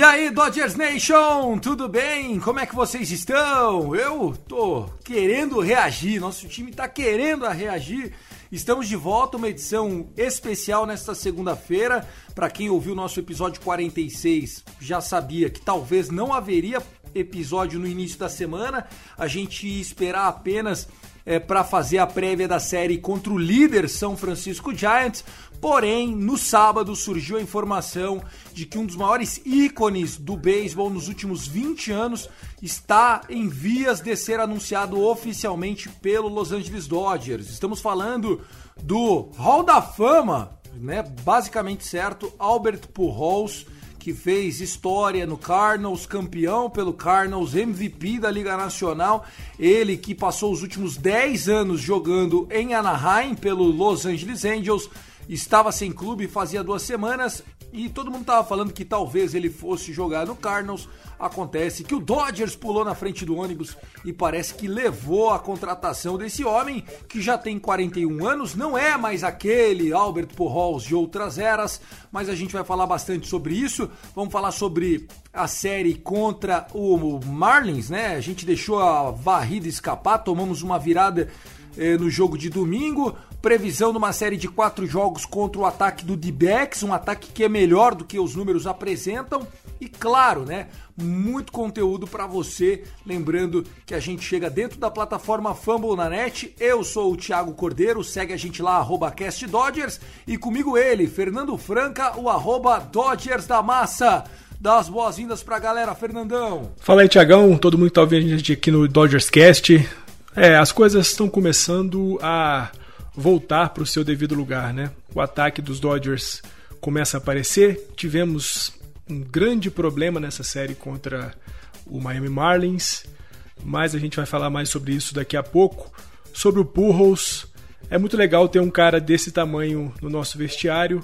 E aí, Dodgers Nation, tudo bem? Como é que vocês estão? Eu tô querendo reagir, nosso time tá querendo reagir. Estamos de volta, uma edição especial nesta segunda-feira. Para quem ouviu nosso episódio 46, já sabia que talvez não haveria episódio no início da semana. A gente ia esperar apenas é, para fazer a prévia da série contra o líder São Francisco Giants. Porém, no sábado surgiu a informação de que um dos maiores ícones do beisebol nos últimos 20 anos está em vias de ser anunciado oficialmente pelo Los Angeles Dodgers. Estamos falando do Hall da Fama, né? Basicamente certo, Albert Pujols que fez história no Cardinals, campeão pelo Cardinals, MVP da Liga Nacional. Ele que passou os últimos 10 anos jogando em Anaheim pelo Los Angeles Angels, estava sem clube fazia duas semanas e todo mundo estava falando que talvez ele fosse jogar no Cardinals. Acontece que o Dodgers pulou na frente do ônibus e parece que levou a contratação desse homem que já tem 41 anos, não é mais aquele Albert Pujols de outras eras, mas a gente vai falar bastante sobre isso. Vamos falar sobre a série contra o Marlins, né? A gente deixou a varrida escapar, tomamos uma virada eh, no jogo de domingo. Previsão de uma série de quatro jogos contra o ataque do D-Backs, um ataque que é melhor do que os números apresentam. E claro, né? Muito conteúdo para você. Lembrando que a gente chega dentro da plataforma Fumble na net. Eu sou o Thiago Cordeiro, segue a gente lá, CastDodgers. E comigo ele, Fernando Franca, o arroba Dodgers da Massa. Dá as boas-vindas pra galera, Fernandão. Fala aí, Tiagão, todo mundo que tá ouvindo a gente aqui no Dodgers Cast. É, as coisas estão começando a voltar para o seu devido lugar, né? O ataque dos Dodgers começa a aparecer. Tivemos um grande problema nessa série contra o Miami Marlins, mas a gente vai falar mais sobre isso daqui a pouco. Sobre o Pujols, é muito legal ter um cara desse tamanho no nosso vestiário,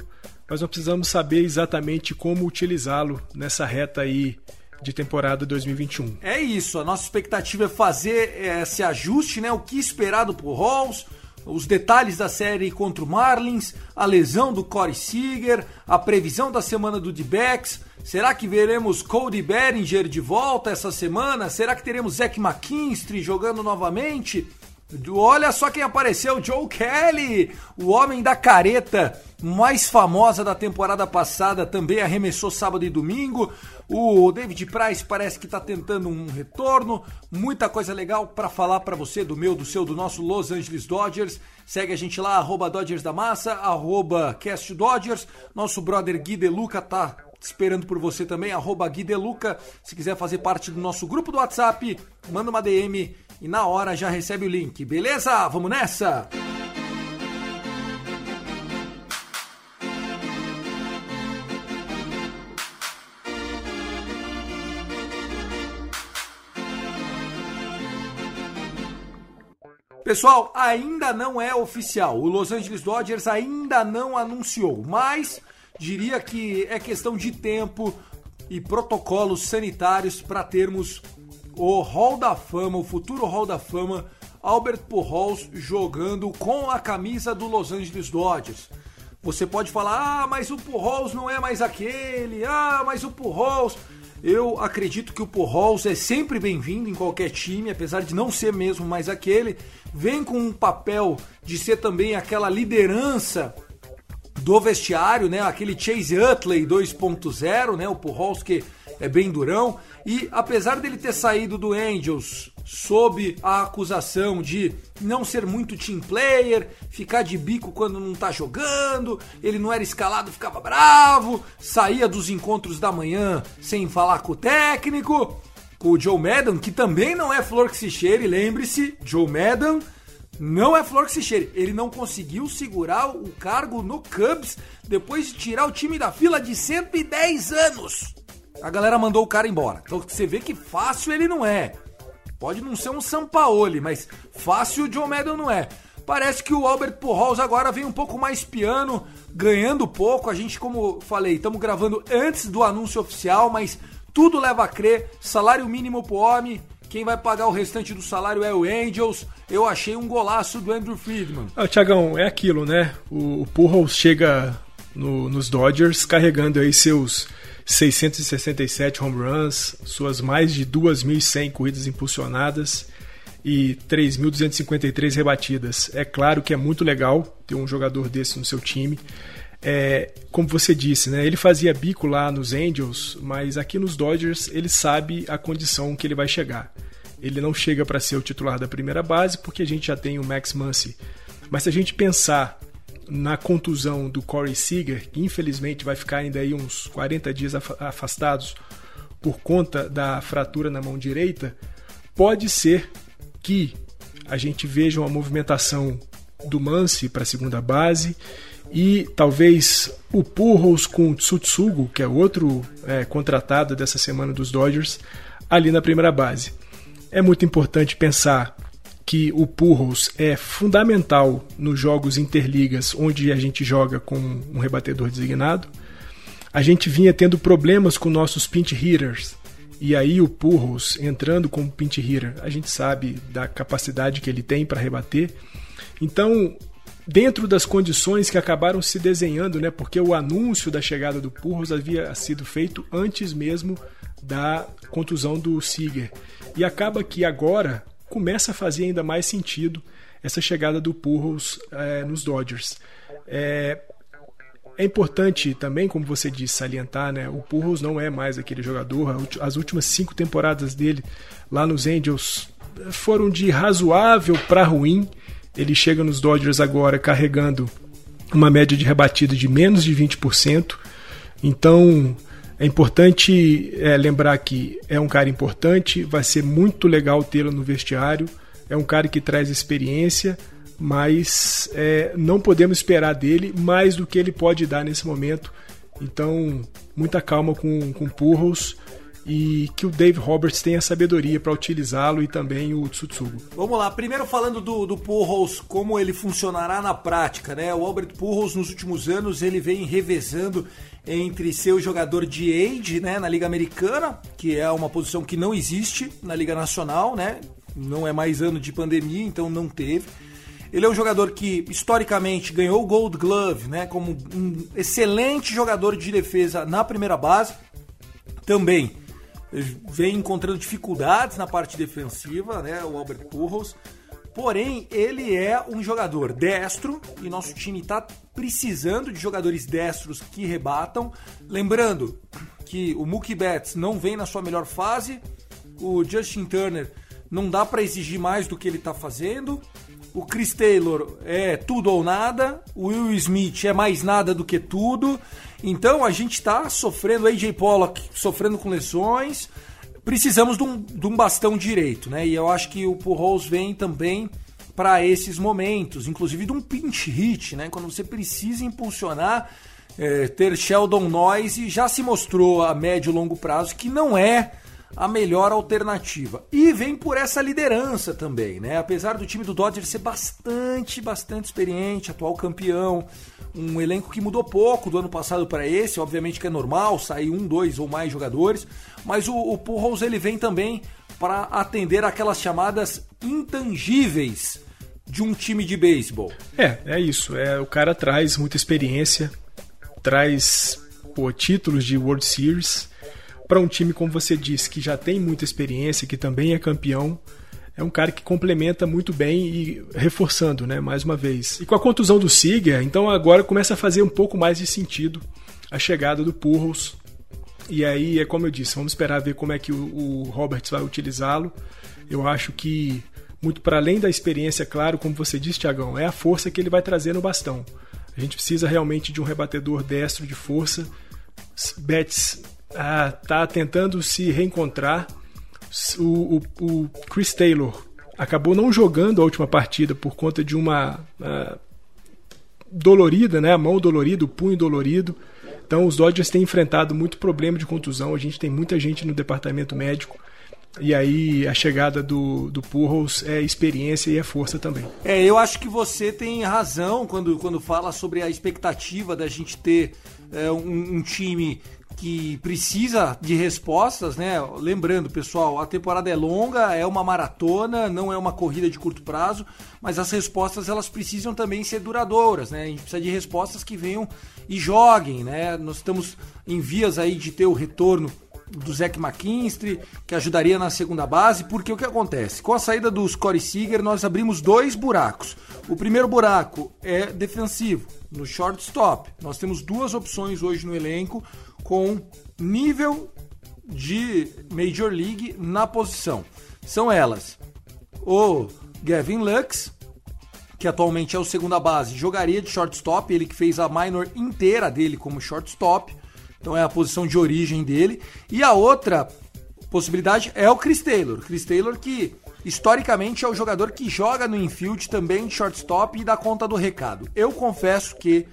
mas nós precisamos saber exatamente como utilizá-lo nessa reta aí de temporada 2021. É isso, a nossa expectativa é fazer esse ajuste, né? O que esperar do Pujols, os detalhes da série contra o Marlins, a lesão do Corey Seager, a previsão da semana do D-Backs. Será que veremos Cody Bellinger de volta essa semana? Será que teremos Zach McKinstry jogando novamente? Olha só quem apareceu, Joe Kelly, o homem da careta mais famosa da temporada passada, também arremessou sábado e domingo. O David Price parece que está tentando um retorno. Muita coisa legal para falar para você do meu, do seu, do nosso Los Angeles Dodgers. Segue a gente lá, arroba Dodgers da Massa, arroba Cast Dodgers. Nosso brother Gui De Luca tá esperando por você também, arroba Gui De Luca. Se quiser fazer parte do nosso grupo do WhatsApp, manda uma DM e na hora já recebe o link. Beleza? Vamos nessa? Pessoal, ainda não é oficial. O Los Angeles Dodgers ainda não anunciou, mas diria que é questão de tempo e protocolos sanitários para termos o Hall da Fama, o futuro Hall da Fama, Albert Pujols jogando com a camisa do Los Angeles Dodgers. Você pode falar, ah, mas o Pujols não é mais aquele, ah, mas o Pujols... Eu acredito que o Pujols é sempre bem-vindo em qualquer time, apesar de não ser mesmo mais aquele. Vem com um papel de ser também aquela liderança do vestiário, né? Aquele Chase Utley 2.0, né? O Pujols que é bem durão. E apesar dele ter saído do Angels sob a acusação de não ser muito team player, ficar de bico quando não tá jogando, ele não era escalado, ficava bravo, saía dos encontros da manhã sem falar com o técnico, com o Joe Madden, que também não é flor que se cheire, lembre-se, Joe Madden não é flor que se cheire. Ele não conseguiu segurar o cargo no Cubs depois de tirar o time da fila de 110 anos. A galera mandou o cara embora. Então você vê que fácil ele não é. Pode não ser um Sampaoli, mas fácil o John Madden não é. Parece que o Albert Pujols agora vem um pouco mais piano, ganhando pouco. A gente, como falei, estamos gravando antes do anúncio oficial, mas tudo leva a crer. Salário mínimo pro homem. Quem vai pagar o restante do salário é o Angels. Eu achei um golaço do Andrew Friedman. Ah, Tiagão, é aquilo, né? O, Pujols chega no, nos Dodgers carregando aí seus 667 home runs, suas mais de 2.100 corridas impulsionadas e 3.253 rebatidas. É claro que é muito legal ter um jogador desse no seu time. É, como você disse, né, ele fazia bico lá nos Angels, mas aqui nos Dodgers ele sabe a condição que ele vai chegar. Ele não chega para ser o titular da primeira base porque a gente já tem o Max Muncy. Mas se a gente pensar na contusão do Corey Seager, que infelizmente vai ficar ainda aí uns 40 dias afastados por conta da fratura na mão direita, pode ser que a gente veja uma movimentação do Mance para a segunda base e talvez o Purros com o Tsutsugo, que é outro é, contratado dessa semana dos Dodgers, ali na primeira base. É muito importante pensar que o Purros é fundamental nos jogos interligas, onde a gente joga com um rebatedor designado. A gente vinha tendo problemas com nossos pinch hitters. E aí o Purros entrando como pinch hitter, a gente sabe da capacidade que ele tem para rebater. Então, dentro das condições que acabaram se desenhando, né, porque o anúncio da chegada do Purros havia sido feito antes mesmo da contusão do Seager. E acaba que agora começa a fazer ainda mais sentido essa chegada do Pujols é, nos Dodgers. É, é importante também, como você disse, salientar, né? O Pujols não é mais aquele jogador. As últimas cinco temporadas dele lá nos Angels foram de razoável para ruim. Ele chega nos Dodgers agora carregando uma média de rebatida de menos de 20%. Então, é importante é, lembrar que é um cara importante, vai ser muito legal tê-lo no vestiário. É um cara que traz experiência, mas é, não podemos esperar dele mais do que ele pode dar nesse momento. Então, muita calma com, com Purros e que o Dave Roberts tenha sabedoria para utilizá-lo e também o Tsutsugo. Vamos lá, primeiro falando do, do Purros, como ele funcionará na prática, né? O Albert Purros nos últimos anos ele vem revezando entre ser o jogador de age, né, na Liga Americana, que é uma posição que não existe na Liga Nacional, né? Não é mais ano de pandemia, então não teve. Ele é um jogador que historicamente ganhou o Gold Glove, né, como um excelente jogador de defesa na primeira base. Também vem encontrando dificuldades na parte defensiva, né, o Albert Pujols. Porém, ele é um jogador destro e nosso time está precisando de jogadores destros que rebatam. Lembrando que o Mookie Betts não vem na sua melhor fase, o Justin Turner não dá para exigir mais do que ele está fazendo. O Chris Taylor é tudo ou nada, o Will Smith é mais nada do que tudo. Então a gente está sofrendo, AJ Pollock sofrendo com lesões precisamos de um, de um bastão direito, né? E eu acho que o Pujols vem também para esses momentos, inclusive de um pinch hit, né? Quando você precisa impulsionar, é, ter Sheldon Noise já se mostrou a médio e longo prazo que não é a melhor alternativa. E vem por essa liderança também, né? Apesar do time do Dodgers ser bastante, bastante experiente, atual campeão, um elenco que mudou pouco do ano passado para esse, obviamente que é normal sair um, dois ou mais jogadores, mas o, o Pujols ele vem também para atender aquelas chamadas intangíveis de um time de beisebol? É, é isso. É, o cara traz muita experiência, traz pô, títulos de World Series para um time, como você disse, que já tem muita experiência, que também é campeão. É um cara que complementa muito bem e reforçando, né, mais uma vez. E com a contusão do Seager, então agora começa a fazer um pouco mais de sentido a chegada do Purros. E aí é como eu disse, vamos esperar ver como é que o, o Roberts vai utilizá-lo. Eu acho que muito para além da experiência, claro, como você disse, Tiagão, é a força que ele vai trazer no bastão. A gente precisa realmente de um rebatedor destro de força. Betts ah, tá tentando se reencontrar. O, o, o, Chris Taylor acabou não jogando a última partida por conta de uma ah, dolorida, né? A mão dolorida, o punho dolorido. Então os Dodgers têm enfrentado muito problema de contusão. A gente tem muita gente no departamento médico. E aí a chegada do, do Purros é experiência e é força também. É, eu acho que você tem razão quando, quando fala sobre a expectativa da gente ter é, um, um time que precisa de respostas, né? Lembrando, pessoal, a temporada é longa, é uma maratona, não é uma corrida de curto prazo, mas as respostas elas precisam também ser duradouras, né? A gente precisa de respostas que venham e joguem, né? Nós estamos em vias aí de ter o retorno do Zach McKinstry, que ajudaria na segunda base, porque o que acontece? Com a saída dos Corey Seager, nós abrimos dois buracos. O primeiro buraco é defensivo, no shortstop. Nós temos duas opções hoje no elenco com nível de Major League na posição. São elas: o Gavin Lux, que atualmente é o segunda base, jogaria de shortstop, ele que fez a minor inteira dele como shortstop. Então é a posição de origem dele. E a outra possibilidade é o Chris Taylor. Chris Taylor que historicamente é o jogador que joga no infield também de shortstop e dá conta do recado. Eu confesso que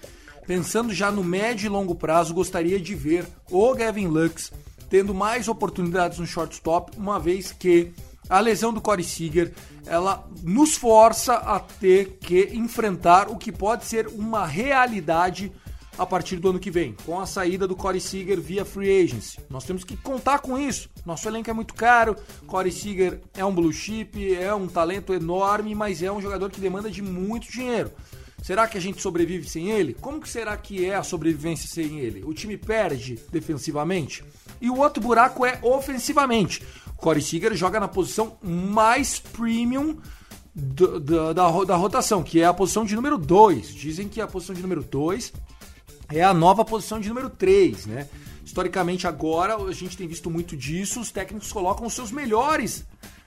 pensando já no médio e longo prazo, gostaria de ver o Gavin Lux tendo mais oportunidades no shortstop, uma vez que a lesão do Corey Seager, ela nos força a ter que enfrentar o que pode ser uma realidade a partir do ano que vem, com a saída do Corey Seager via free agency. Nós temos que contar com isso. Nosso elenco é muito caro, Corey Seager é um blue chip, é um talento enorme, mas é um jogador que demanda de muito dinheiro. Será que a gente sobrevive sem ele? Como que será que é a sobrevivência sem ele? O time perde defensivamente? E o outro buraco é ofensivamente. Corey Seager joga na posição mais premium do, do, da, da rotação, que é a posição de número 2. Dizem que a posição de número 2 é a nova posição de número 3, né? Historicamente, agora a gente tem visto muito disso. Os técnicos colocam os seus melhores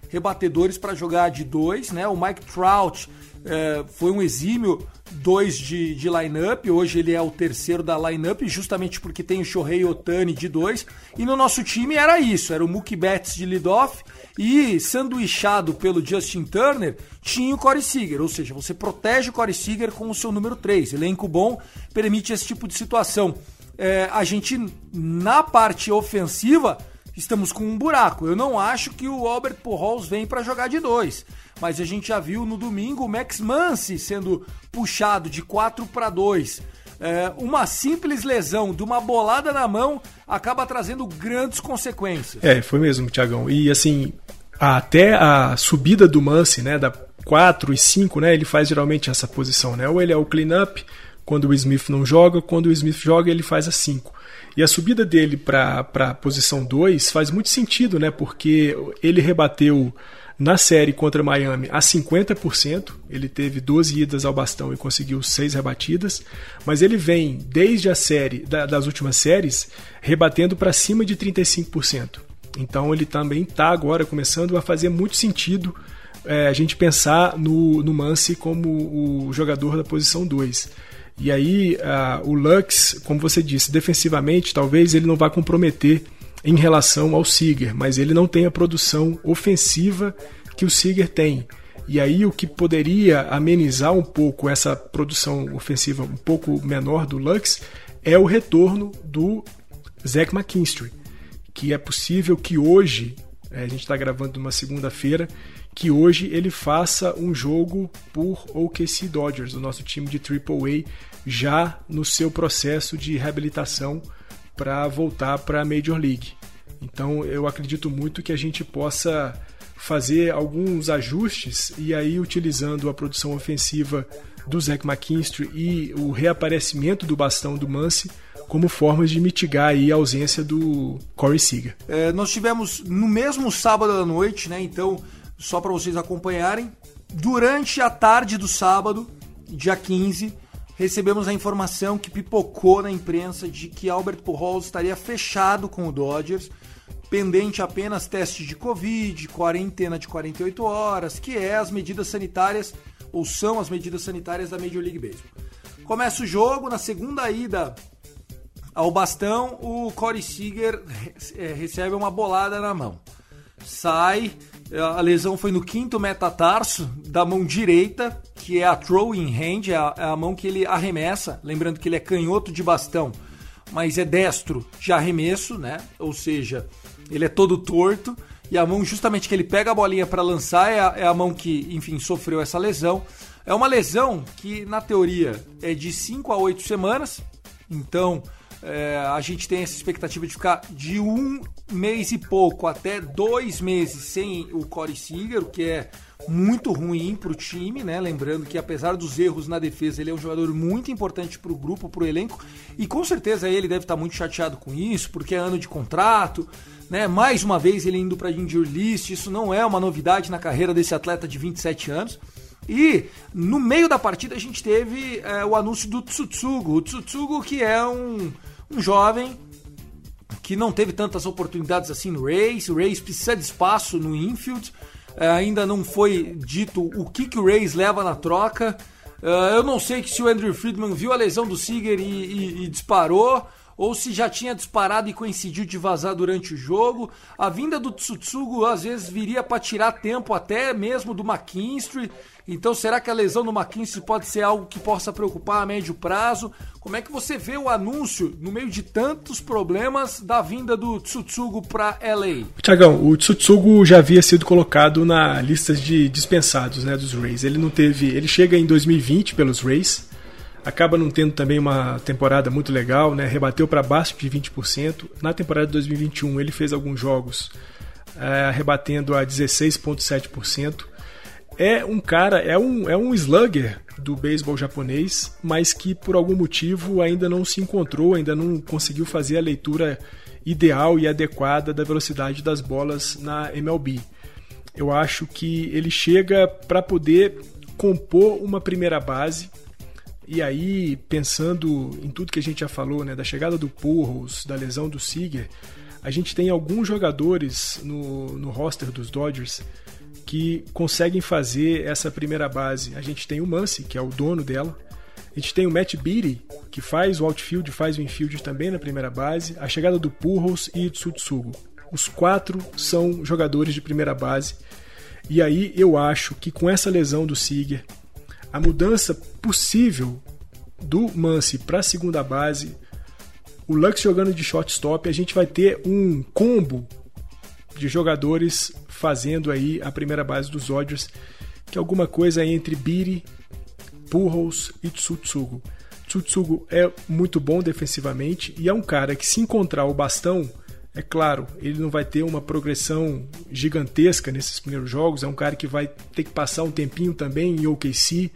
rebatedores para jogar de dois, né? O Mike Trout é, foi um exímio dois de, de lineup, hoje ele é o terceiro da lineup, justamente porque tem o Shohei Otani de dois. E no nosso time era isso: era o Mookie Betts de leadoff e sanduichado pelo Justin Turner tinha o Corey Seager, ou seja, você protege o Corey Seager com o seu número 3. Elenco bom permite esse tipo de situação. É, a gente, na parte ofensiva, estamos com um buraco. Eu não acho que o Albert Pujols vem para jogar de dois mas a gente já viu no domingo o Max Muncy sendo puxado de 4 para 2. É, uma simples lesão de uma bolada na mão acaba trazendo grandes consequências. É, foi mesmo, Tiagão. E assim, até a subida do Muncy, né, da 4 e 5, né, ele faz geralmente essa posição, né? Ou ele é o clean-up quando o Smith não joga, quando o Smith joga, ele faz a 5. E a subida dele para a posição 2 faz muito sentido, né? Porque ele rebateu na série contra Miami a 50%, ele teve 12 idas ao bastão e conseguiu 6 rebatidas, mas ele vem desde a série da, das últimas séries rebatendo para cima de 35%. Então ele também está agora começando a fazer muito sentido é, a gente pensar no, no Mance como o jogador da posição 2. E aí uh, o Lux, como você disse, defensivamente talvez ele não vá comprometer em relação ao Seager, mas ele não tem a produção ofensiva que o Seager tem. E aí o que poderia amenizar um pouco essa produção ofensiva um pouco menor do Lux é o retorno do Zach McKinstry, que é possível que hoje, é, a gente está gravando numa segunda-feira, que hoje ele faça um jogo por OKC Dodgers, o nosso time de AAA, já no seu processo de reabilitação para voltar para a Major League. Então eu acredito muito que a gente possa fazer alguns ajustes e aí utilizando a produção ofensiva do Zach McKinstry e o reaparecimento do bastão do Mance como formas de mitigar aí a ausência do Corey Seager. É, nós tivemos no mesmo sábado à noite, né? Então, só para vocês acompanharem, durante a tarde do sábado, dia 15, recebemos a informação que pipocou na imprensa de que Albert Pujols estaria fechado com o Dodgers, pendente apenas teste de Covid, quarentena de 48 horas, que é as medidas sanitárias, ou são as medidas sanitárias da Major League Baseball. Começa o jogo, na segunda ida ao bastão, o Corey Seager é, recebe uma bolada na mão. Sai, a lesão foi no quinto metatarso da mão direita, que é a throwing hand, é a, é a mão que ele arremessa. Lembrando que ele é canhoto de bastão, mas é destro de arremesso, né? Ou seja, ele é todo torto. E a mão justamente que ele pega a bolinha para lançar é a, é a mão que, enfim, sofreu essa lesão. É uma lesão que, na teoria, é de 5 a 8 semanas. Então, é, a gente tem essa expectativa de ficar de um mês e pouco até dois meses sem o Corey Seager, o que é muito ruim para o time, né? Lembrando que apesar dos erros na defesa, ele é um jogador muito importante para o grupo, para o elenco, e com certeza ele deve estar muito chateado com isso, porque é ano de contrato, né? Mais uma vez ele indo para injury list, isso não é uma novidade na carreira desse atleta de 27 anos. E no meio da partida a gente teve é, o anúncio do Tsutsugo. O Tsutsugo que é um, um jovem que não teve tantas oportunidades assim no Race. O Race precisa de espaço no infield. É, ainda não foi dito o que, que o Rays leva na troca. É, eu não sei se o Andrew Friedman viu a lesão do Seager e, e, e disparou ou se já tinha disparado e coincidiu de vazar durante o jogo. A vinda do Tsutsugo às vezes viria para tirar tempo até mesmo do McKinstry. Então será que a lesão do McKinstry pode ser algo que possa preocupar a médio prazo? Como é que você vê o anúncio no meio de tantos problemas da vinda do Tsutsugo para LA? Tiagão, o Tsutsugo já havia sido colocado na lista de dispensados, né, dos Rays. Ele não teve, ele chega em 2020 pelos Rays acaba não tendo também uma temporada muito legal, né? rebateu para baixo de 20%. Na temporada de 2021 ele fez alguns jogos é, rebatendo a 16,7%. É um cara, é um, é um slugger do beisebol japonês, mas que por algum motivo ainda não se encontrou, ainda não conseguiu fazer a leitura ideal e adequada da velocidade das bolas na MLB. Eu acho que ele chega para poder compor uma primeira base e aí, pensando em tudo que a gente já falou, né, da chegada do Purros, da lesão do Seager, a gente tem alguns jogadores no, no roster dos Dodgers que conseguem fazer essa primeira base. A gente tem o Muncy, que é o dono dela. A gente tem o Matt Beatty, que faz o outfield, faz o infield também na primeira base. A chegada do Purros e Tsutsugo. Os quatro são jogadores de primeira base. E aí eu acho que com essa lesão do Seager, a mudança possível do Mance para a segunda base, o Lux jogando de shortstop, a gente vai ter um combo de jogadores fazendo aí a primeira base dos Dodgers, que é alguma coisa entre Biri, Pujols e Tsutsugo. Tsutsugo é muito bom defensivamente e é um cara que se encontrar o bastão, é claro, ele não vai ter uma progressão gigantesca nesses primeiros jogos, é um cara que vai ter que passar um tempinho também em OKC,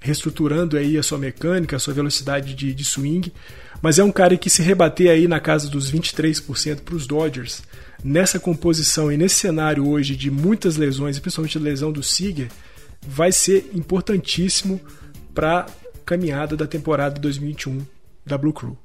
reestruturando aí a sua mecânica, a sua velocidade de, de swing, mas é um cara que se rebater aí na casa dos 23% para os Dodgers, nessa composição e nesse cenário hoje de muitas lesões, principalmente a lesão do Seager, vai ser importantíssimo para a caminhada da temporada 2021 da Blue Crew.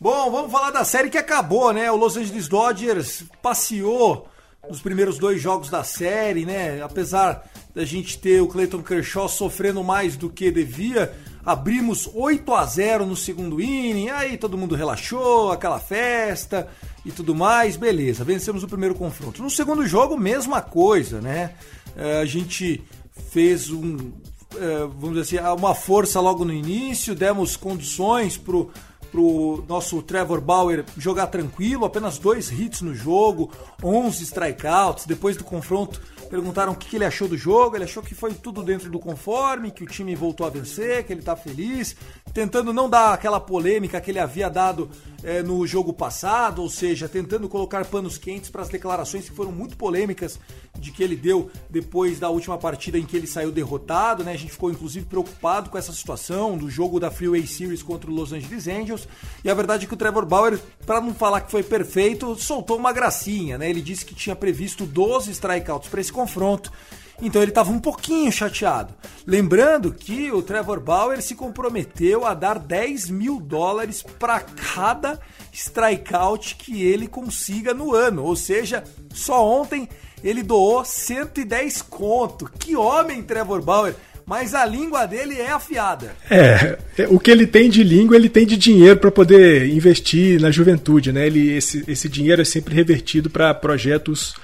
Bom, vamos falar da série que acabou, né? O Los Angeles Dodgers passeou nos primeiros dois jogos da série, né? Apesar da gente ter o Clayton Kershaw sofrendo mais do que devia, abrimos 8 a 0 no segundo inning, aí todo mundo relaxou, aquela festa e tudo mais, beleza, vencemos o primeiro confronto. No segundo jogo, mesma coisa, né? É, a gente fez um, é, vamos dizer assim, uma força logo no início, demos condições pro pro nosso Trevor Bauer jogar tranquilo, apenas dois hits no jogo, 11 strikeouts. Depois do confronto, Perguntaram o que ele achou do jogo. Ele achou que foi tudo dentro do conforme, que o time voltou a vencer, que ele tá feliz, tentando não dar aquela polêmica que ele havia dado é, no jogo passado, ou seja, tentando colocar panos quentes para as declarações que foram muito polêmicas de que ele deu depois da última partida em que ele saiu derrotado, né? A gente ficou inclusive preocupado com essa situação do jogo da Freeway Series contra o Los Angeles Angels. E a verdade é que o Trevor Bauer, para não falar que foi perfeito, soltou uma gracinha, né? Ele disse que tinha previsto 12 strikeouts para esse confronto. Então ele estava um pouquinho chateado. Lembrando que o Trevor Bauer se comprometeu a dar 10 mil dólares para cada strikeout que ele consiga no ano. Ou seja, só ontem ele doou 110 conto. Que homem, Trevor Bauer! Mas a língua dele é afiada. É, o que ele tem de língua, ele tem de dinheiro para poder investir na juventude, né? Ele, esse, esse dinheiro é sempre revertido para projetos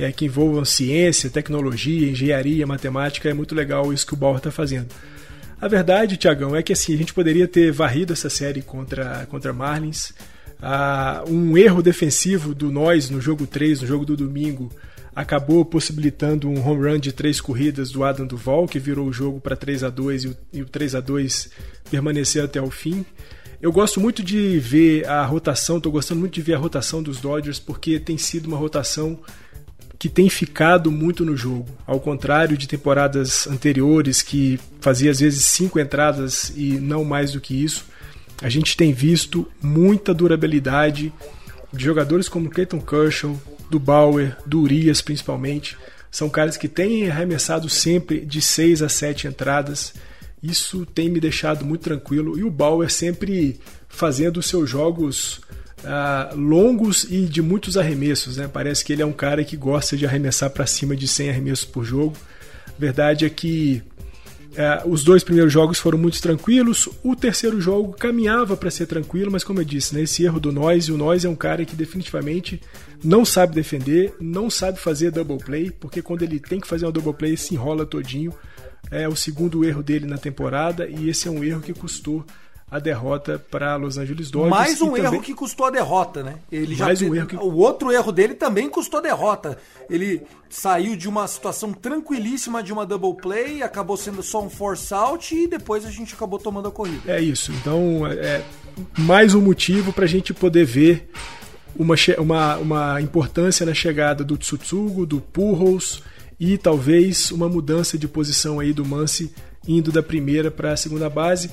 é, que envolvam ciência, tecnologia, engenharia, matemática. É muito legal isso que o Bauer está fazendo. A verdade, Tiagão, é que assim, a gente poderia ter varrido essa série contra, contra Marlins. Ah, um erro defensivo do nós no jogo 3, no jogo do domingo, acabou possibilitando um home run de três corridas do Adam Duval, que virou o jogo para 3 a 2 e o, e o 3 a 2 permaneceu até o fim. Eu gosto muito de ver a rotação, estou gostando muito de ver a rotação dos Dodgers, porque tem sido uma rotação que tem ficado muito no jogo. Ao contrário de temporadas anteriores, que fazia às vezes cinco entradas e não mais do que isso, a gente tem visto muita durabilidade de jogadores como Clayton Kershaw, do Bauer, do Urias principalmente. São caras que têm arremessado sempre de 6 a 7 entradas. Isso tem me deixado muito tranquilo. E o Bauer sempre fazendo seus jogos uh, longos e de muitos arremessos. Né? Parece que ele é um cara que gosta de arremessar para cima de 100 arremessos por jogo. Verdade é que é, os dois primeiros jogos foram muito tranquilos. O terceiro jogo caminhava para ser tranquilo, mas como eu disse, né, esse erro do Noise, o Noise é um cara que definitivamente não sabe defender, não sabe fazer double play, porque quando ele tem que fazer uma double play, se enrola todinho. É o segundo erro dele na temporada e esse é um erro que custou a derrota para Los Angeles Dodgers. Mais um erro também... que custou a derrota, né? Ele Mais já um erro que... O outro erro dele também custou a derrota. Ele saiu de uma situação tranquilíssima de uma double play, acabou sendo só um force out e depois a gente acabou tomando a corrida. É isso. Então, é mais um motivo para a gente poder ver uma, uma, uma importância na chegada do Tsutsugo, do Pujols e talvez uma mudança de posição aí do Mance indo da primeira para a segunda base.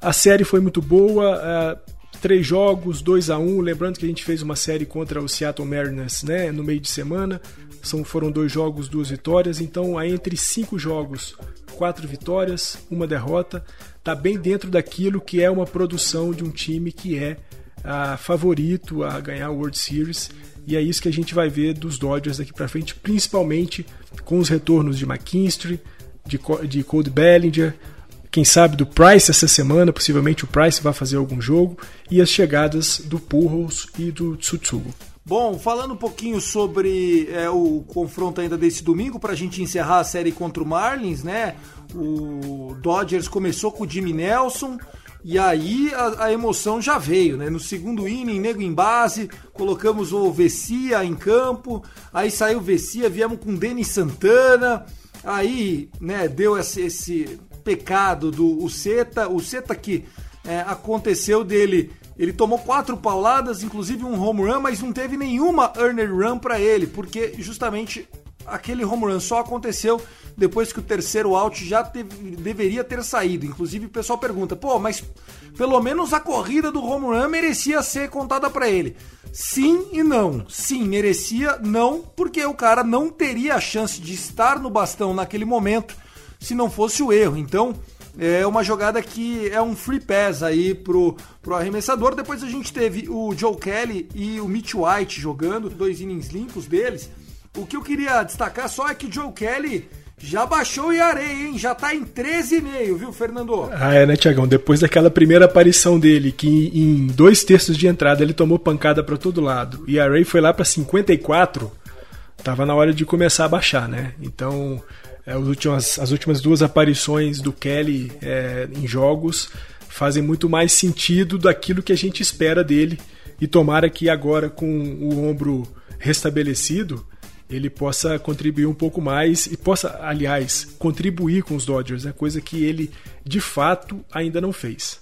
A série foi muito boa, uh, três jogos, 2 a 1 um. Lembrando que a gente fez uma série contra o Seattle Mariners né, no meio de semana. São, foram dois jogos, duas vitórias. Então, aí entre cinco jogos, quatro vitórias, uma derrota. Está bem dentro daquilo que é uma produção de um time que é uh, favorito a ganhar o World Series. E é isso que a gente vai ver dos Dodgers daqui para frente, principalmente com os retornos de McKinstry, de, de Cody Bellinger, quem sabe do Price essa semana, possivelmente o Price vai fazer algum jogo, e as chegadas do Pujols e do Tsutsugo. Bom, falando um pouquinho sobre é, o confronto ainda desse domingo, para a gente encerrar a série contra o Marlins, né? O Dodgers começou com o Jimmy Nelson, e aí a, a, emoção já veio, né? No segundo inning, nego em base, colocamos o Vessia em campo, aí saiu o Vessia, viemos com o Denis Santana, aí, né, deu esse, esse pecado do Uceta, o Uceta que é, aconteceu dele, ele tomou quatro pauladas, inclusive um home run, mas não teve nenhuma earner run para ele, porque justamente aquele home run só aconteceu depois que o terceiro out já teve, deveria ter saído. Inclusive o pessoal pergunta, pô, mas pelo menos a corrida do home run merecia ser contada para ele. Sim e não. Sim, merecia, não, porque o cara não teria a chance de estar no bastão naquele momento se não fosse o erro. Então, é uma jogada que é um free pass aí pro, pro arremessador. Depois a gente teve o Joe Kelly e o Mitch White jogando, dois innings limpos deles. O que eu queria destacar só é que o Joe Kelly já baixou o areia, hein? Já tá em 13,5, viu, Fernando? Ah, é, né, Tiagão? Depois daquela primeira aparição dele, que em dois terços de entrada ele tomou pancada para todo lado, e Ray foi lá para 54, tava na hora de começar a baixar, né? Então, as, últimas, as últimas duas aparições do Kelly é, em jogos fazem muito mais sentido daquilo que a gente espera dele. E tomara que agora, com o ombro restabelecido, ele possa contribuir um pouco mais e possa, aliás, contribuir com os Dodgers, né? coisa que ele de fato ainda não fez.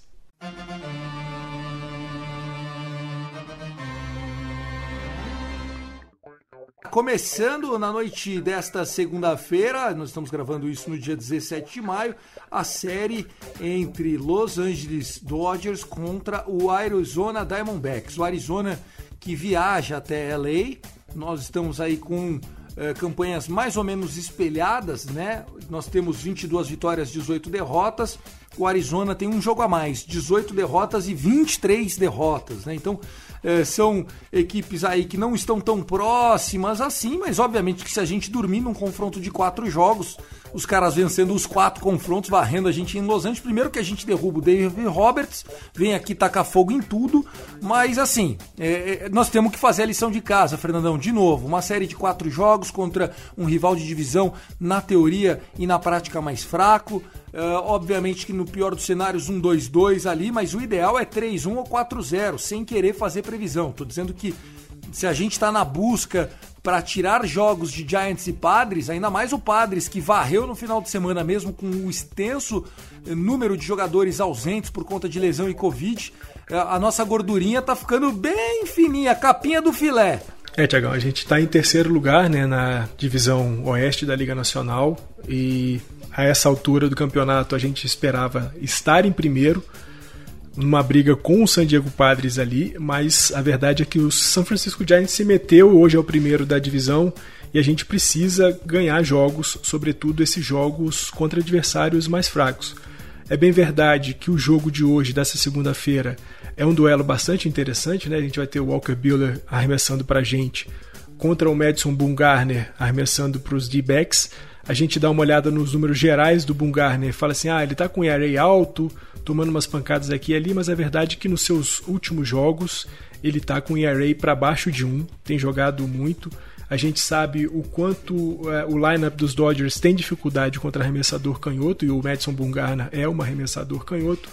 Começando na noite desta segunda-feira, nós estamos gravando isso no dia 17 de maio, a série entre Los Angeles Dodgers contra o Arizona Diamondbacks. O Arizona que viaja até LA. Nós estamos aí com eh, campanhas mais ou menos espelhadas, né? Nós temos 22 vitórias, 18 derrotas. O Arizona tem um jogo a mais, 18 derrotas e 23 derrotas, né? Então, é, são equipes aí que não estão tão próximas assim, mas obviamente que se a gente dormir num confronto de quatro jogos, os caras vencendo os quatro confrontos, varrendo a gente em Los Angeles, primeiro que a gente derruba o David Roberts, vem aqui tacar fogo em tudo, mas assim, é, é, nós temos que fazer a lição de casa, Fernandão, de novo, uma série de quatro jogos contra um rival de divisão, na teoria e na prática mais fraco, Uh, obviamente que no pior dos cenários, um 2-2 ali, mas o ideal é 3-1 ou 4-0, sem querer fazer previsão. Tô dizendo que se a gente está na busca para tirar jogos de Giants e Padres, ainda mais o Padres que varreu no final de semana mesmo com o extenso eh, número de jogadores ausentes por conta de lesão e Covid, eh, a nossa gordurinha tá ficando bem fininha, capinha do filé. É, Tiagão, a gente está em terceiro lugar né, na divisão oeste da Liga Nacional e a essa altura do campeonato a gente esperava estar em primeiro, numa briga com o San Diego Padres ali, mas a verdade é que o San Francisco Giants se meteu hoje ao primeiro da divisão e a gente precisa ganhar jogos, sobretudo esses jogos contra adversários mais fracos. É bem verdade que o jogo de hoje, dessa segunda-feira, é um duelo bastante interessante, né? A gente vai ter o Walker Buehler arremessando para a gente contra o Madison Bumgarner arremessando para os D-backs a gente dá uma olhada nos números gerais do Bungarner, fala assim: ah, ele está com ERA alto, tomando umas pancadas aqui e ali, mas a verdade é que nos seus últimos jogos ele está com ERA para baixo de 1, tem jogado muito. A gente sabe o quanto é, o lineup dos Dodgers tem dificuldade contra arremessador canhoto e o Madison Bumgarner é um arremessador canhoto.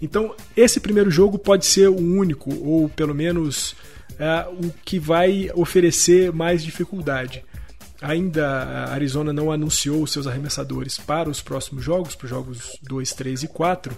Então, esse primeiro jogo pode ser o único, ou pelo menos é, o que vai oferecer mais dificuldade. Ainda a Arizona não anunciou os seus arremessadores para os próximos jogos, para os jogos 2, 3 e 4,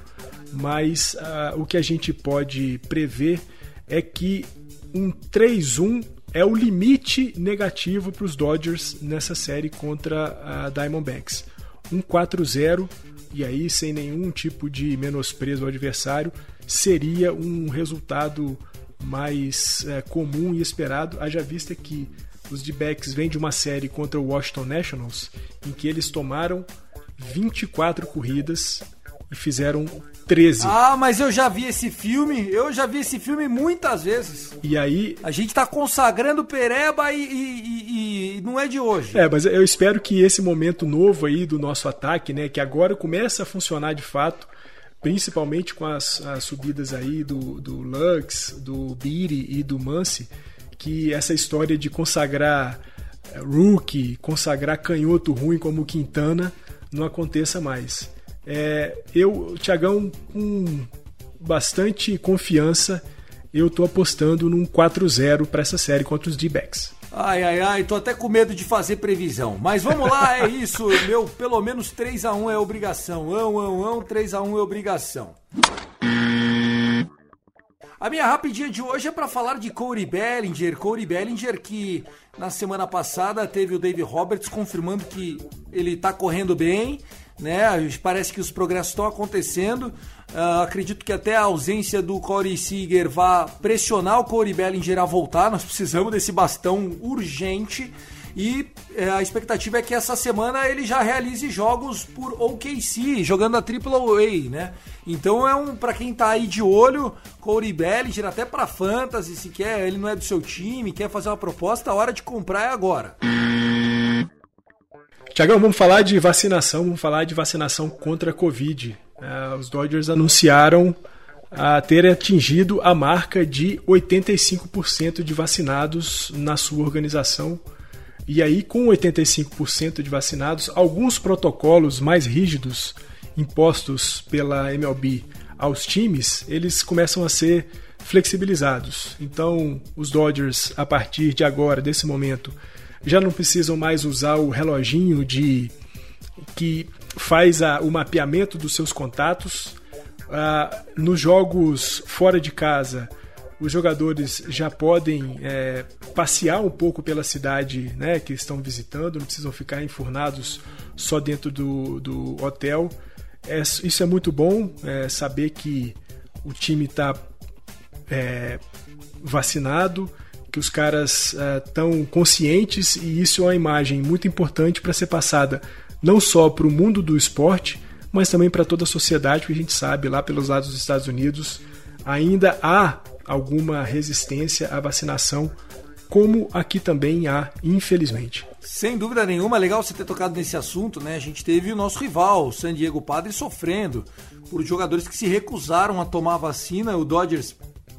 mas uh, o que a gente pode prever é que um 3-1 é o limite negativo para os Dodgers nessa série contra a Diamondbacks. Um 4-0, e aí sem nenhum tipo de menosprezo ao adversário, seria um resultado mais é, comum e esperado, haja vista que os D-backs vêm de uma série contra o Washington Nationals em que eles tomaram 24 corridas e fizeram 13. Ah, mas eu já vi esse filme, eu já vi esse filme muitas vezes. E aí. A gente tá consagrando Pereba e, e, e, e, não é de hoje. É, mas eu espero que esse momento novo aí do nosso ataque, né, que agora começa a funcionar de fato, principalmente com as, as subidas aí do, do Lux, do Beatty e do Muncy que essa história de consagrar eh, rookie, consagrar canhoto ruim como Quintana não aconteça mais. É, eu, Tiagão, com bastante confiança, eu tô apostando num 4-0 para essa série contra os D-backs. Ai, ai, ai, tô até com medo de fazer previsão. Mas vamos lá, é isso. Meu, pelo menos 3 a 1 é obrigação. Ão, ão, ão, 3 a 1 é obrigação. A minha rapidinha de hoje é para falar de Corey Bellinger. Corey Bellinger que na semana passada teve o Dave Roberts confirmando que ele está correndo bem, né? Parece que os progressos estão acontecendo. Uh, acredito que até a ausência do Corey Seager vá pressionar o Corey Bellinger a voltar. Nós precisamos desse bastão urgente. E é, a expectativa é que essa semana ele já realize jogos por OKC, jogando a AAA, né? Então é um para quem tá aí de olho, Corey Bellinger, até para fantasy, se quer, ele não é do seu time, quer fazer uma proposta, a hora de comprar é agora. Tiagão, vamos falar de vacinação, vamos falar de vacinação contra a Covid. Uh, os Dodgers anunciaram a ter atingido a marca de 85% de vacinados na sua organização e aí, com 85% de vacinados, alguns protocolos mais rígidos impostos pela MLB aos times, eles começam a ser flexibilizados. Então, os Dodgers, a partir de agora, desse momento, já não precisam mais usar o reloginho de que faz a, o mapeamento dos seus contatos. Ah, nos jogos fora de casa, os jogadores já podem é, passear um pouco pela cidade né, que estão visitando, não precisam ficar enfurnados só dentro do, do hotel. É, isso é muito bom, é, saber que o time está é, vacinado, que os caras estão é, conscientes e isso é uma imagem muito importante para ser passada não só para o mundo do esporte, mas também para toda a sociedade, porque a gente sabe lá pelos lados dos Estados Unidos ainda há alguma resistência à vacinação, como aqui também há, infelizmente. Sem dúvida nenhuma, legal você ter tocado nesse assunto, né? A gente teve o nosso rival, o San Diego Padres, sofrendo por jogadores que se recusaram a tomar a vacina. O Dodgers,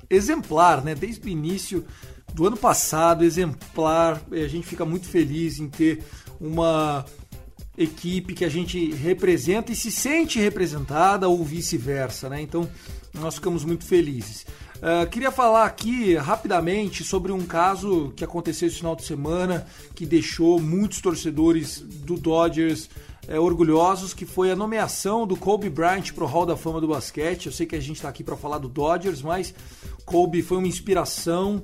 exemplar, né? Desde o início do ano passado, exemplar. A gente fica muito feliz em ter uma equipe que a gente representa e se sente representada ou vice-versa, né? Então nós ficamos muito felizes. Uh, queria falar aqui rapidamente sobre um caso que aconteceu esse final de semana que deixou muitos torcedores do Dodgers é, orgulhosos, que foi a nomeação do Kobe Bryant para o Hall da Fama do basquete. Eu sei que a gente está aqui para falar do Dodgers, mas Kobe foi uma inspiração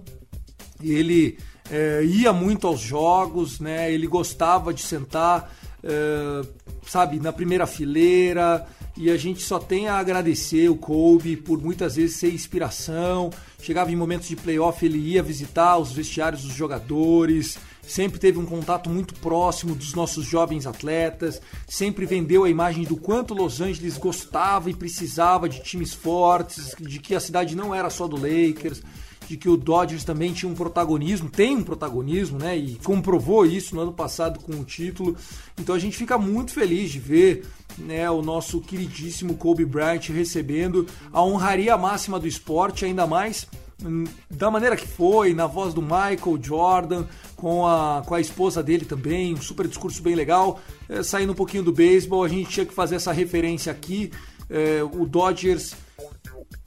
ele é, ia muito aos jogos, né? Ele gostava de sentar, é, sabe, na primeira fileira e a gente só tem a agradecer o Kobe por muitas vezes ser inspiração. Chegava em momentos de playoff, ele ia visitar os vestiários dos jogadores, sempre teve um contato muito próximo dos nossos jovens atletas, sempre vendeu a imagem do quanto Los Angeles gostava e precisava de times fortes, de que a cidade não era só do Lakers de que o Dodgers também tinha um protagonismo, tem um protagonismo, né? E comprovou isso no ano passado com o título. Então a gente fica muito feliz de ver né, o nosso queridíssimo Kobe Bryant recebendo a honraria máxima do esporte, ainda mais hum, da maneira que foi, na voz do Michael Jordan, com a, com a esposa dele também, um super discurso bem legal. É, saindo um pouquinho do beisebol, a gente tinha que fazer essa referência aqui. É, o Dodgers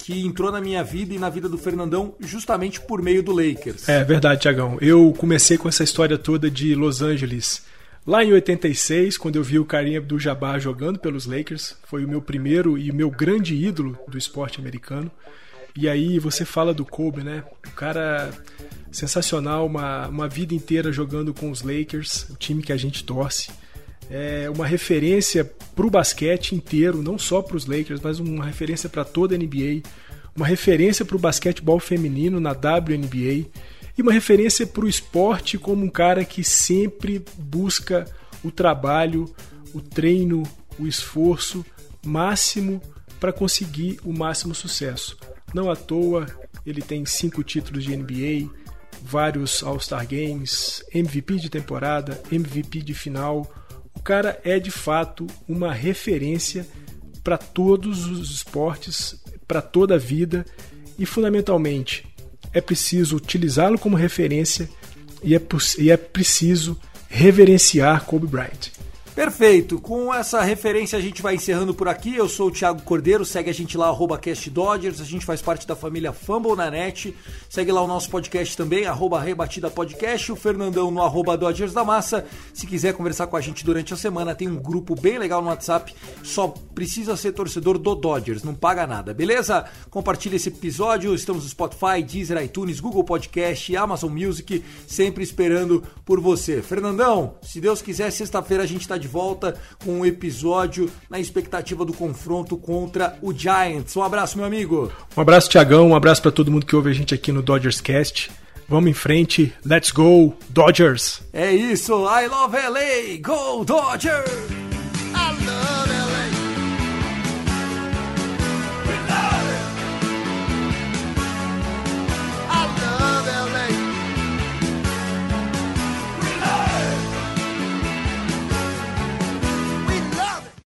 que entrou na minha vida e na vida do Fernandão justamente por meio do Lakers. É verdade, Tiagão. Eu comecei com essa história toda de Los Angeles lá em 86, quando eu vi o Karim Abdul-Jabbar jogando pelos Lakers. Foi o meu primeiro e o meu grande ídolo do esporte americano. E aí você fala do Kobe, né? O cara sensacional, uma, uma vida inteira jogando com os Lakers, o time que a gente torce é uma referência para o basquete inteiro, não só para os Lakers, mas uma referência para toda a NBA, uma referência para o basquetebol feminino na WNBA e uma referência para o esporte como um cara que sempre busca o trabalho, o treino, o esforço máximo para conseguir o máximo sucesso. Não à toa ele tem cinco títulos de NBA, vários All-Star Games, MVP de temporada, MVP de final o cara é de fato uma referência para todos os esportes, para toda a vida e fundamentalmente é preciso utilizá-lo como referência e é, e é preciso reverenciar Kobe Bryant. Perfeito. Com essa referência a gente vai encerrando por aqui. Eu sou o Thiago Cordeiro, segue a gente lá, arroba CastDodgers. A gente faz parte da família Fumble na net. Segue lá o nosso podcast também, arroba Rebatida Podcast. O Fernandão no arroba Dodgers da Massa. Se quiser conversar com a gente durante a semana, tem um grupo bem legal no WhatsApp. Só precisa ser torcedor do Dodgers, não paga nada, beleza? Compartilhe esse episódio. Estamos no Spotify, Deezer, iTunes, Google Podcast, Amazon Music, sempre esperando por você. Fernandão, se Deus quiser, sexta-feira a gente tá de de volta com um episódio na expectativa do confronto contra o Giants. Um abraço, meu amigo. Um abraço, Tiagão. Um abraço para todo mundo que ouve a gente aqui no Dodgers Cast. Vamos em frente. Let's go, Dodgers. É isso. I love LA. Go, Dodgers.